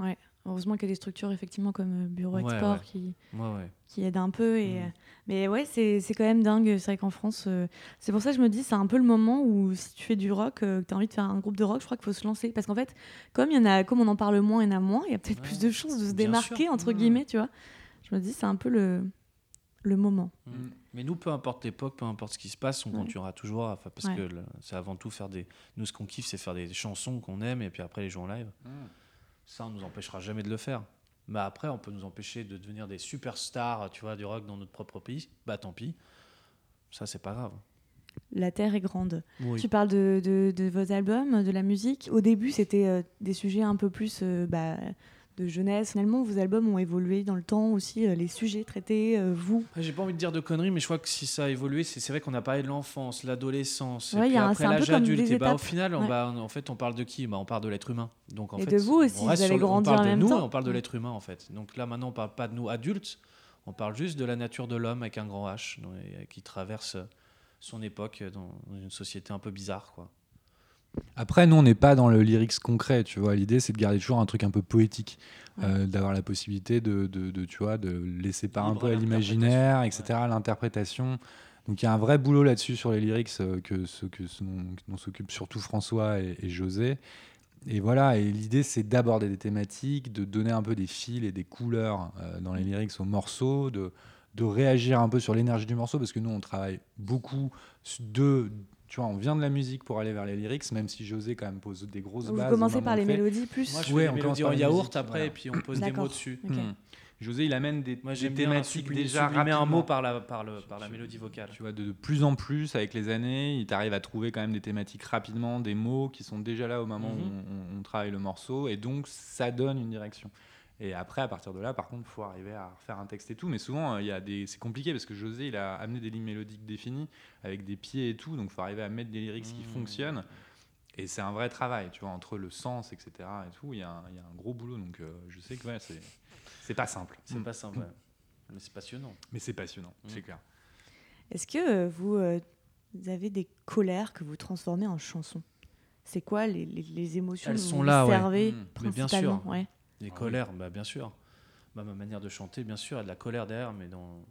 Heureusement qu'il y a des structures effectivement comme euh, Bureau Ouais, Export ouais. qui, Ouais, ouais. qui aident un peu. Et, Mhm. euh, mais ouais, c'est c'est quand même dingue. C'est vrai qu'en France, euh, c'est pour ça que je me dis, c'est un peu le moment où si tu fais du rock, euh, que tu as envie de faire un groupe de rock, je crois qu'il faut se lancer. Parce qu'en fait, comme, y en a, comme on en parle moins, il y en a moins, il y a peut-être Ouais, plus de chances de se démarquer, sûr. entre Ouais. guillemets, tu vois. Je me dis, c'est un peu le, le moment. Mm. Mais nous, peu importe l'époque, peu importe ce qui se passe, on Ouais. continuera toujours, à- parce Ouais. que c'est avant tout faire des. Nous, ce qu'on kiffe, c'est faire des chansons qu'on aime et puis après les jouer en live. Mm. Ça, on nous empêchera jamais de le faire. Mais après, on peut nous empêcher de devenir des superstars, tu vois, du rock dans notre propre pays. Bah, tant pis. Ça, c'est pas grave. La Terre est grande. Oui. Tu parles de, de- de vos albums, de la musique. Au début, c'était euh, des sujets un peu plus euh, bah, de jeunesse. Finalement, vos albums ont évolué dans le temps aussi, euh, les sujets traités, euh, vous. Ah, J'ai pas envie de dire de conneries, mais je crois que si ça a évolué, c'est vrai qu'on a parlé de l'enfance, l'adolescence, Ouais, et puis un- après l'âge adulte. Et bah, au final, on, Ouais. bah, on- en fait, on parle de qui? Bah, On parle de l'être humain. Donc, en Et fait, de vous aussi, on vous reste avez sur le- grandi on parle en de même nous, temps. et on parle de l'être humain, en fait. Donc là, maintenant, on parle pas de nous adultes, on parle juste de la nature de l'homme avec un grand H, donc, euh, qui traverse son époque dans une société un peu bizarre, quoi. Après, nous, on n'est pas dans le lyrics concret, tu vois. L'idée, c'est de garder toujours un truc un peu poétique, Ouais. euh, d'avoir la possibilité de, de, de, tu vois, de laisser part un peu à l'imaginaire, etc., l'interprétation. à l'interprétation, Donc il y a un vrai boulot là-dessus sur les lyrics euh, que ce que ce dont, dont s'occupent surtout François et, et José. Et voilà, et l'idée c'est d'aborder des thématiques, de donner un peu des fils et des couleurs euh, dans les lyrics aux morceaux, de, de réagir un peu sur l'énergie du morceau, parce que nous on travaille beaucoup de... Tu vois, on vient de la musique pour aller vers les lyrics, même si José quand même pose des grosses Vous bases. au commencez par les fait. mélodies plus. Moi, je Ouais, fais on mélodies en yaourt musique, après, voilà. et puis on pose des mots dessus. Ok. Hmm. José, il amène des, Moi, des j'aime bien thématiques déjà sublimer un rapidement. mot par la, par le, par la mélodie vocale. Tu vois, de, de plus en plus, avec les années, il t'arrive à trouver quand même des thématiques rapidement, des mots qui sont déjà là au moment où Mhm. on travaille le morceau, et donc ça donne une direction. Et après, à partir de là, par contre, il faut arriver à refaire un texte et tout. Mais souvent, euh, il y a des, c'est compliqué parce que José, il a amené des lignes mélodiques définies avec des pieds et tout, donc il faut arriver à mettre des lyrics qui Mhm. fonctionnent. Et c'est un vrai travail, tu vois, entre le sens, etc. Et tout, il y, a un- il y a un gros boulot. Donc, euh, je sais que ouais, c'est, c'est pas simple. C'est Mm. pas simple, ouais. mais c'est passionnant. Mais c'est passionnant, Mm. c'est clair. Est-ce que euh, vous, euh, vous avez des colères que vous transformez en chansons? C'est quoi les, les- les émotions Elles que vous sont vous là, ouais. Mmh. Mais bien sûr. ouais. Les Ah oui. colères, bah, bien sûr. Bah, ma manière de chanter, bien sûr, il y a de la colère derrière, mais dans...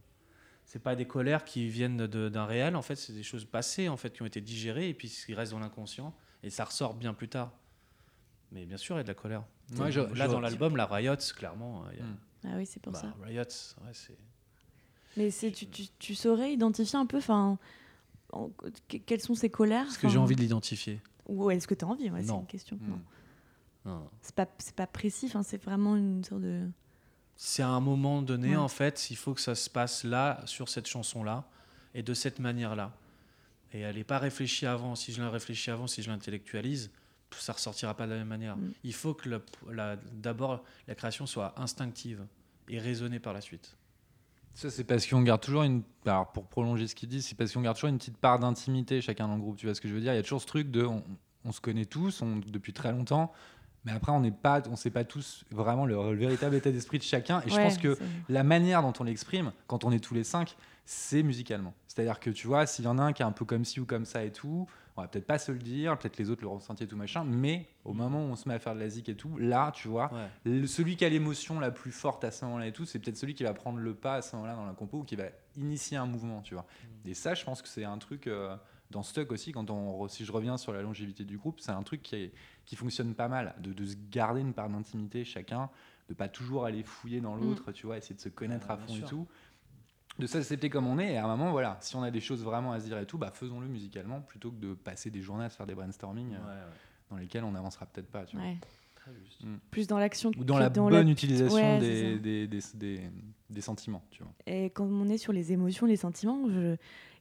c'est pas des colères qui viennent d'un réel, en fait, c'est des choses passées, en fait, qui ont été digérées, et puis qui restent dans l'inconscient, et ça ressort bien plus tard. Mais bien sûr, il y a de la colère. Ouais, je- Là, je- dans l'album, la Riot, clairement, il y a... Mm. Ah oui, c'est pour bah, ça. Riot, ouais, c'est... Mais c'est, tu, tu, tu saurais identifier un peu, enfin, en- que- quelles sont ces colères Est-ce que j'ai envie de l'identifier Ou est-ce que tu as envie ouais, C'est une question. Mm. Non. C'est pas, c'est pas précis, enfin, c'est vraiment une sorte de. C'est à un moment donné, Ouais. en fait, il faut que ça se passe là, sur cette chanson-là, et de cette manière-là. Et elle n'est pas réfléchie avant. Si je la réfléchis avant, si je l'intellectualise, ça ressortira pas de la même manière. Mm. Il faut que le- la- d'abord la création soit instinctive et raisonnée par la suite. Ça, c'est parce qu'on garde toujours une. Alors, pour prolonger ce qu'il dit, c'est parce qu'on garde toujours une petite part d'intimité chacun dans le groupe. Tu vois ce que je veux dire? Il y a toujours ce truc de. On, on se connaît tous on- depuis très longtemps, mais après, on n'est pas, on sait pas tous vraiment le, le véritable état d'esprit de chacun. Et je pense que la manière dont on l'exprime, quand on est tous les cinq, c'est musicalement. C'est-à-dire que tu vois, s'il y en a un qui est un peu comme ci ou comme ça et tout, on va peut-être pas se le dire, peut-être les autres le ressentir et tout machin, mais au moment où on se met à faire de la zik et tout, là, tu vois, Ouais. le- celui qui a l'émotion la plus forte à ce moment-là et tout, c'est peut-être celui qui va prendre le pas à ce moment-là dans la compo ou qui va initier un mouvement, tu vois. Mm. Et ça, je pense que c'est un truc euh, dans Stuck aussi, quand on, si je reviens sur la longévité du groupe, c'est un truc qui, est- qui fonctionne pas mal, de, de se garder une part d'intimité chacun, de pas toujours aller fouiller dans l'autre, tu vois, essayer de se connaître Ouais, à fond et tout. De s'accepter comme on est, et à un moment, voilà, si on a des choses vraiment à se dire et tout, bah faisons-le musicalement, plutôt que de passer des journées à se faire des brainstorming euh, Ouais, ouais. dans lesquels on n'avancera peut-être pas, tu vois. Très juste. Plus dans l'action Ou dans que la dans bonne la- utilisation Ouais, c'est des, ça. des, des, des- des sentiments, tu vois. Et quand on est sur les émotions, les sentiments, je-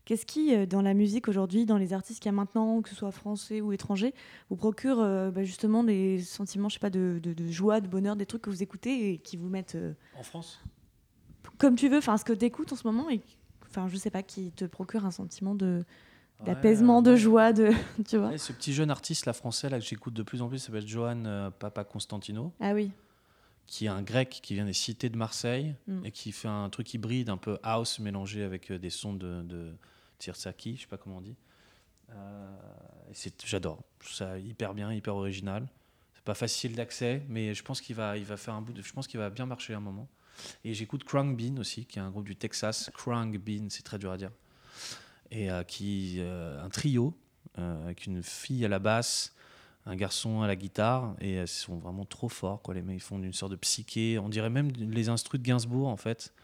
qu'est-ce qui, euh, dans la musique aujourd'hui, dans les artistes qu'il y a maintenant, que ce soit français ou étrangers, vous procure euh, bah, justement des sentiments, je sais pas, de, de- de joie, de bonheur, des trucs que vous écoutez et qui vous mettent euh, En France? comme tu veux, enfin ce que tu écoutes en ce moment et enfin je sais pas, qui te procure un sentiment de d'apaisement, Ouais, de joie, de <laughs> tu vois? Ouais, ce petit jeune artiste là, français là, que j'écoute de plus en plus s'appelle Johan euh, Papa Constantino, Ah oui. qui est un grec qui vient des cités de Marseille Mm. et qui fait un truc hybride, un peu house mélangé avec euh, des sons de, de Tsirsaki, je sais pas comment on dit. Euh, J'adore. Je ça hyper bien, hyper original. C'est pas facile d'accès, mais je pense qu'il va, il va faire un bout de, je pense qu'il va bien marcher un moment. Et j'écoute Krang Bean aussi, qui est un groupe du Texas. Krang Bean, c'est très dur à dire. Et euh, qui, euh, un trio avec une fille à la basse, un garçon à la guitare, et ils sont vraiment trop forts. Quoi. Les mecs ils font une sorte de psyché. On dirait même les instrus de Gainsbourg en fait,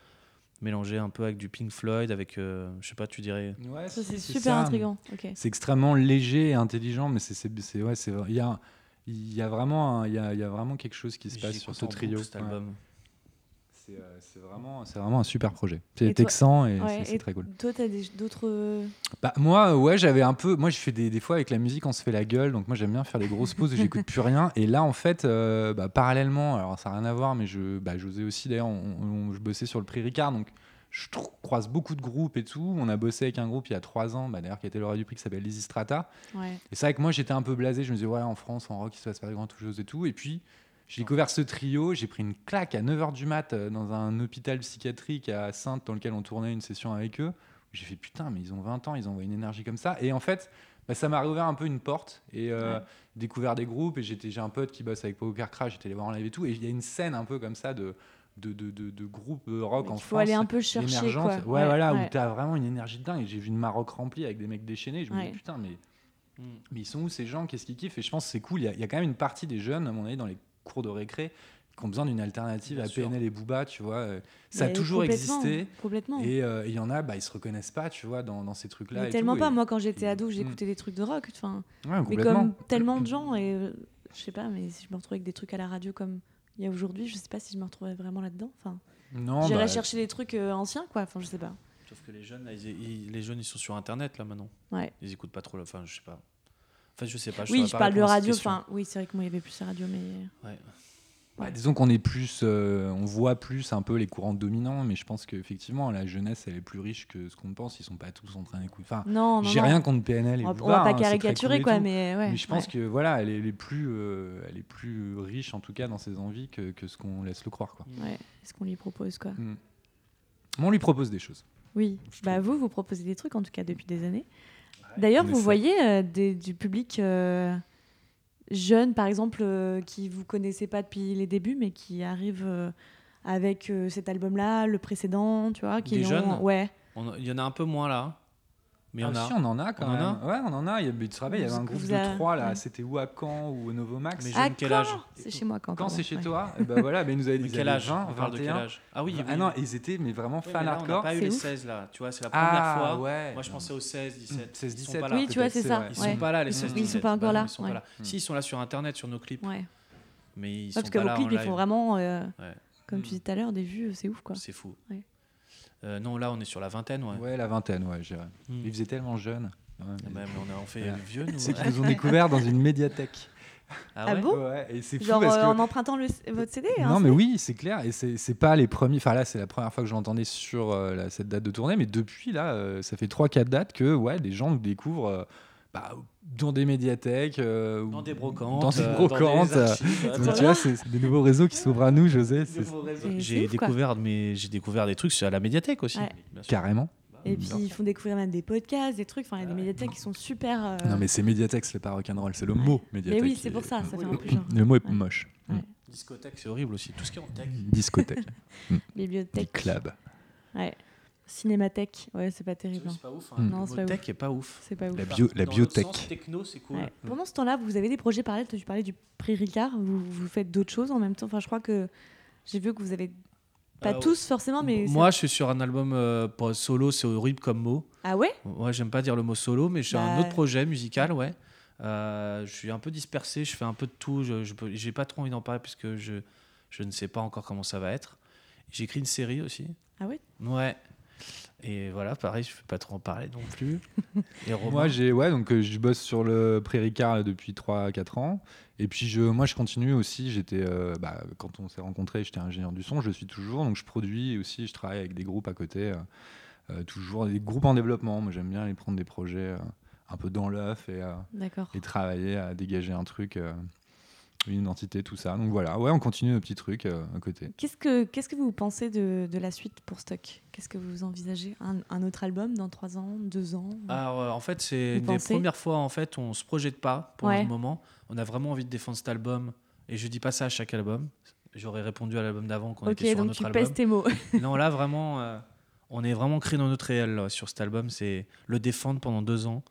mélangés un peu avec du Pink Floyd, avec, euh, je sais pas, tu dirais. Ouais, Ça c'est super intriguant. OK. C'est extrêmement léger et intelligent, mais c'est, ouais, il y a, il y a vraiment, il y a, il y a vraiment quelque chose qui se passe sur ce trio. cet album. C'est vraiment, c'est vraiment un super projet. C'est texan et Ouais, c'est, très cool. Toi, tu as d'autres. euh, Bah, moi, ouais, j'avais un peu. Moi, je fais des, des fois avec la musique, on se fait la gueule. Donc, moi, j'aime bien faire des grosses pauses où j'écoute plus rien. Et là, en fait, euh, bah, parallèlement, alors ça n'a rien à voir, mais je, bah, José aussi, d'ailleurs, je bossais sur le prix Ricard. Donc, je croise beaucoup de groupes et tout. On a bossé avec un groupe il y a trois ans, bah, d'ailleurs, qui a été lauréat du prix, qui s'appelle Lizzy Strata. Ouais. Et c'est vrai que moi, j'étais un peu blasé. Je me disais, ouais, en France, en rock, il se passe pas de grandes choses et tout. Et puis, j'ai découvert ce trio. J'ai pris une claque à 9h du mat euh, dans un hôpital psychiatrique à Sainte, dans lequel on tournait une session avec eux. J'ai fait, putain, mais ils ont 20 ans, ils ont une énergie comme ça. Et en fait, bah, ça m'a réouvert un peu une porte et euh, Ouais. découvert des groupes. Et j'étais, j'ai un pote qui bosse avec Poker Crash, j'étais les voir en live et tout. Et il y a une scène un peu comme ça de, de, de, de, de groupes euh, rock en Il faut France. aller un peu chercher quoi. Ouais, voilà, ouais. où t'as vraiment une énergie de dingue. Et J'ai vu une Maroc remplie avec des mecs déchaînés. Je me Ouais. dis, putain, mais, Mm. mais ils sont où ces gens? Qu'est-ce qu'ils kiffent? Et je pense que c'est cool. Il y, y a quand même une partie des jeunes, à mon avis, dans les cours de récré, qui ont besoin d'une alternative Bien à sûr. PNL et Booba, tu vois. euh, Ça a toujours complètement, existé. Complètement. Et euh, il y en a, bah, ils se reconnaissent pas, tu vois, dans, dans ces trucs-là. Tellement tout, pas. et- Moi, quand j'étais ado, Mm. j'écoutais des trucs de rock. Enfin, Ouais, mais comme tellement de gens, et euh, je sais pas, mais si je me retrouvais avec des trucs à la radio comme il y a aujourd'hui, je sais pas si je me retrouverais vraiment là-dedans. Enfin, Non, j'irais bah, chercher des trucs euh, anciens, quoi. Enfin, je sais pas. Sauf que les jeunes, là, ils, ils- les jeunes, ils sont sur Internet là maintenant. Ouais. Ils écoutent pas trop. Enfin, je sais pas. Enfin, je sais pas. oui, je pas parle de radio. Enfin, oui, c'est vrai que moi, il y avait plus la radio, mais Ouais. Ouais, disons qu'on est plus, euh, on voit plus un peu les courants dominants, mais je pense qu'effectivement la jeunesse elle est plus riche que ce qu'on pense. Ils sont pas tous en train d'écouter. Enfin, non, non. j'ai rien contre PNL et On Booba, va pas hein, caricaturer, cool quoi, tout. mais ouais. mais je pense ouais. que voilà, elle est, elle est plus, euh, elle est plus riche en tout cas dans ses envies que, que ce qu'on laisse le croire. Quoi. Ouais. Est-ce qu'on lui propose quoi Mm. Mais on lui propose des choses. Oui. Bah vous, vous proposez des trucs en tout cas depuis des années. D'ailleurs, vous voyez euh, des- du public euh, jeune, par exemple, euh, qui vous connaissez pas depuis les débuts, mais qui arrive euh, avec euh, cet album-là, le précédent, tu vois, qui Des ont- jeunes Ouais. Il y en a un peu moins là. Mais il en Ah, a. si, on en a quand On en même. a ouais, on en a. Il y a, te rappelles, il y avait un groupe de a- trois là. ouais. C'était ou à Caen ou au Novomax. Mais Ah, jeune, quel âge C'est chez moi quand. Quand c'est chez ouais. toi, et ben voilà, mais ils nous avaient Mais dit quel âge 20, On parle de quel 21. âge Ah oui, oui. Ah non, ils étaient mais vraiment Ouais, fans mais là, on n'a hardcore. pas eu C'est les ouf. 16 là. Tu vois, c'est la première Ah fois. ouais. Moi, je pensais aux 16, 17. 16, Ils sont 17. pas là. Oui, tu vois, c'est ça. Ils sont pas là, les Mmh. 16, Ils 17. sont pas encore Bah non, là, Ils sont pas là. Mm. Si, ils sont là sur Internet, sur nos clips. Ouais. Mais ils sont parce que pas vos là clips, en ils font vraiment, euh, comme Mm. tu disais tout à l'heure, des vues, c'est ouf quoi. C'est fou. Euh, non, là, on est sur la vingtaine, ouais. Ouais, la vingtaine, ouais, je dirais. Mm. Ils faisaient tellement jeunes. Ouais, Ah mais- bah, mais on, a, on fait Voilà. vieux, nous. <laughs> C'est qu'ils nous ont découvert dans une médiathèque. Ah Ah ouais bon Ouais, et c'est fou Genre parce euh, que... en empruntant le, votre CD hein, Non, mais oui, c'est clair. Et c'est c'est pas les premiers. Enfin, là, c'est la première fois que je l'entendais sur euh, la- cette date de tournée. Mais depuis, là, euh, ça fait 3-4 dates que ouais, des gens nous découvrent euh, bah, dans des médiathèques. euh, Dans des brocantes. Dans des euh, brocantes. des archives, <laughs> donc, Voilà. tu vois, c'est des nouveaux réseaux qui s'ouvrent à nous, José. J'ai découvert, mais j'ai découvert des trucs sur la médiathèque aussi. Ouais. Carrément. Et puis ils font découvrir même des podcasts, des trucs. Enfin, il y a des médiathèques qui sont super. euh, Non, mais c'est médiathèque, c'est pas rock'n'roll, c'est le mot médiathèque. oui, qui c'est pour ça, ça fait un peu genre. Le mot est Ouais. moche. Ouais. Discothèque, c'est horrible aussi. Tout ce qui est en tech. Discothèque, <laughs> Bibliothèque. club. Ouais. Cinémathèque. Ouais, c'est pas terrible. hein. C'est pas ouf. Mm. Non, c'est pas tech est pas ouf. C'est pas ouf. La, bio, la biotech. l'autre sens, techno, c'est cool. Ouais. Pendant ce temps-là, vous avez des projets parallèles. Tu parlais du Prix Ricard. Vous, vous faites d'autres choses en même temps. Enfin, je crois que j'ai vu que vous avez pas Euh, tous forcément, mais Moi, je suis sur un album euh, pour solo, c'est horrible comme mot. ah ouais? Ouais, j'aime pas dire le mot solo, mais suis un Bah. autre projet musical, ouais. Euh, je suis un peu dispersé, je fais un peu de tout. Je, j'ai pas trop envie d'en parler puisque je, je ne sais pas encore comment ça va être. J'écris une série aussi. Ah ouais? Ouais. Et voilà, pareil, je ne peux pas trop en parler non plus. <laughs> Et Romain, Moi, j'ai ouais, donc euh, je bosse sur le Prix Ricard là, depuis 3-4 ans. Et puis je, moi, je continue aussi. J'étais, euh, bah, quand on s'est rencontrés, j'étais ingénieur du son. Je le suis toujours. Donc je produis aussi. Je travaille avec des groupes à côté, euh, toujours des groupes en développement. Moi, j'aime bien aller prendre des projets euh, un peu dans l'œuf et, euh, travailler à dégager un truc, euh, une identité, tout ça. Donc voilà, ouais, on continue nos petits trucs euh, à côté. Qu'est-ce que qu'est-ce que vous pensez de, de la suite pour Stock? Qu'est-ce que vous envisagez? Un, un autre album dans 3 ans, 2 ans? Alors, euh, en fait, c'est des premières fois, en fait, on se projette pas pour Ouais. le moment. On a vraiment envie de défendre cet album. Et je dis pas ça à chaque album. J'aurais répondu à l'album d'avant qu'on Ok, était sur un donc autre tu album. pèses tes mots. <laughs> non, là, vraiment, euh, on est vraiment créé dans notre réel là, sur cet album. C'est le défendre pendant deux ans.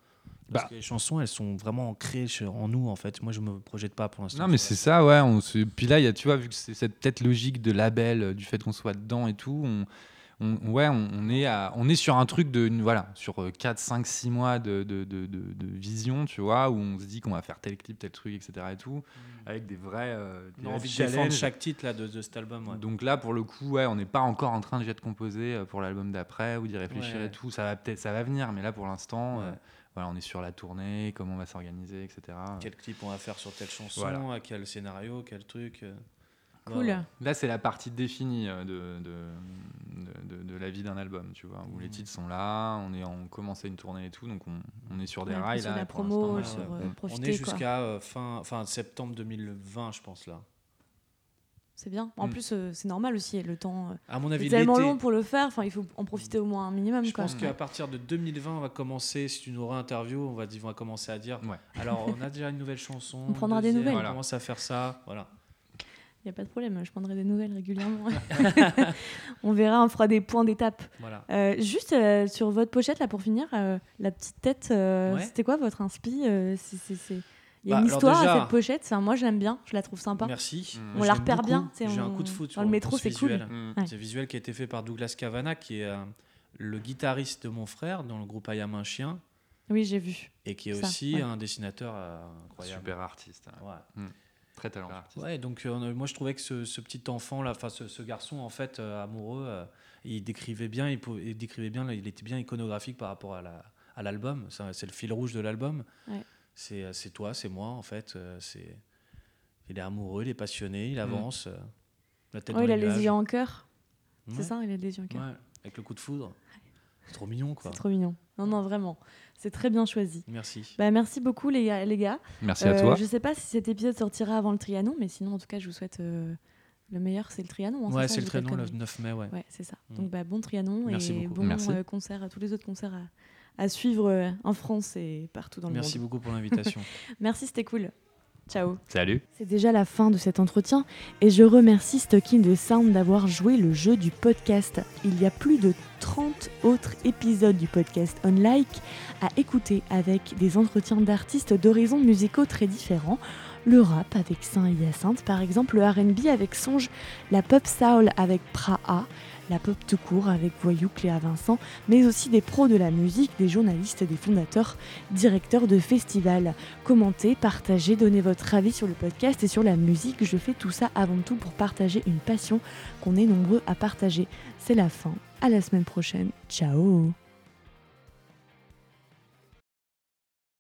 Parce Bah. que les chansons, elles sont vraiment ancrées en nous, en fait. Moi, je me projette pas pour l'instant. Non, mais c'est ça, ouais. On se... Puis là, il y a, tu vois, vu que c'est cette peut-être logique de label, euh, du fait qu'on soit dedans et tout, on, on- ouais, on, on est à, on est sur un truc de, voilà, sur 4, 5, 6 mois de, de, de, de- de vision, tu vois, où on se dit qu'on va faire tel clip, tel truc, etc. et tout, avec des vrais, euh, des envie de défendre chaque titre là, de, cet album. ouais. Donc là, pour le coup, ouais, on n'est pas encore en train déjà de composer euh, pour l'album d'après ou d'y réfléchir Ouais. et tout. Ça va peut-être, ça va venir, mais là, pour l'instant, Ouais. euh, voilà, on est sur la tournée, comment on va s'organiser, etc. Quel clip on va faire sur telle chanson, Voilà. à quel scénario, quel truc. euh. Cool. Là, c'est la partie définie euh, de, de, de- de- de la vie d'un album, tu vois, où les Mhm. titres sont là, on est en commencé une tournée et tout, donc on, on est sur des Ouais, rails sur là. la promo, sur, euh, Mm. On profiter, est jusqu'à euh, fin, fin septembre 2020, je pense là. C'est bien. En Mm. plus, euh, c'est normal aussi. Le temps euh, À mon est tellement long pour le faire. Enfin, il faut en profiter au moins un minimum. Je quoi. pense Ouais. qu'à partir de 2020, on va commencer, si tu nous réinterviews, on va, on va commencer à dire Ouais. alors on a déjà une nouvelle chanson. <laughs> On prendra des nouvelles. On Voilà. commence à faire ça. Voilà. Il n'y a pas de problème, je prendrai des nouvelles régulièrement. <laughs> <laughs> on verra, on fera des points d'étape. Voilà. Euh, juste euh, sur votre pochette, là, pour finir, euh, la petite tête, euh, Ouais. c'était quoi votre inspi euh, c'est- Il y a Bah, une histoire déjà- à cette pochette, enfin, moi je l'aime bien, je la trouve sympa. Merci. Mm. On la j'aime repère beaucoup. bien, J'ai un on- coup de foot dans sur le métro, c'est cool. visuel. Mm. Ouais. C'est visuel qui a été fait par Douglas Cavana, qui est euh, le guitariste de mon frère dans le groupe Ayam un chien, Oui, j'ai vu. et qui est Ça, aussi ouais. un dessinateur euh, incroyable. Super artiste. ouais. Ouais. Très talentueux. Ouais, donc euh, moi je trouvais que ce, ce petit enfant là, enfin ce, ce garçon en fait euh, amoureux, euh, il décrivait bien, il, décrivait bien, il était bien iconographique par rapport à la à l'album. C'est le fil rouge de l'album. Ouais. C'est euh, c'est toi, c'est moi en fait. euh, C'est il est amoureux, il est passionné, il avance. euh, la tête Oh, il a les yeux en cœur, c'est ça Il a les yeux en cœur. Ouais, avec le coup de foudre. C'est trop mignon quoi. C'est trop mignon. Non, non, vraiment. C'est très bien choisi. Merci. Bah, merci beaucoup, les gars. Les gars. Merci à toi. Je sais pas si cet épisode sortira avant le Trianon, mais sinon, en tout cas, je vous souhaite euh, le meilleur. C'est le Trianon. hein, ouais, c'est le traîneau le conneries. 9 mai, ouais. Ouais, c'est ça. Mm. Donc, bah, bon Trianon Merci et beaucoup. bon Merci. euh, concert, tous les autres concerts à, à suivre euh, en France et partout dans le Merci monde. beaucoup pour l'invitation. <laughs> <laughs> Merci, c'était cool. Ciao. Salut. C'est déjà la fin de cet entretien et je remercie Stocking de Sound d'avoir joué le jeu du podcast. Il y a plus de 30 autres épisodes du podcast On Like à écouter avec des entretiens d'artistes d'horizons musicaux très différents. Le rap avec Saint Hyacinthe par exemple, le RB avec Songe, la pop soul avec Praha, la pop tout court avec Voyou Cléa Vincent, mais aussi des pros de la musique, des journalistes, des fondateurs, directeurs de festivals. Commentez, partagez, donnez votre avis sur le podcast et sur la musique. Je fais tout ça avant tout pour partager une passion qu'on est nombreux à partager. C'est la fin. À la semaine prochaine. Ciao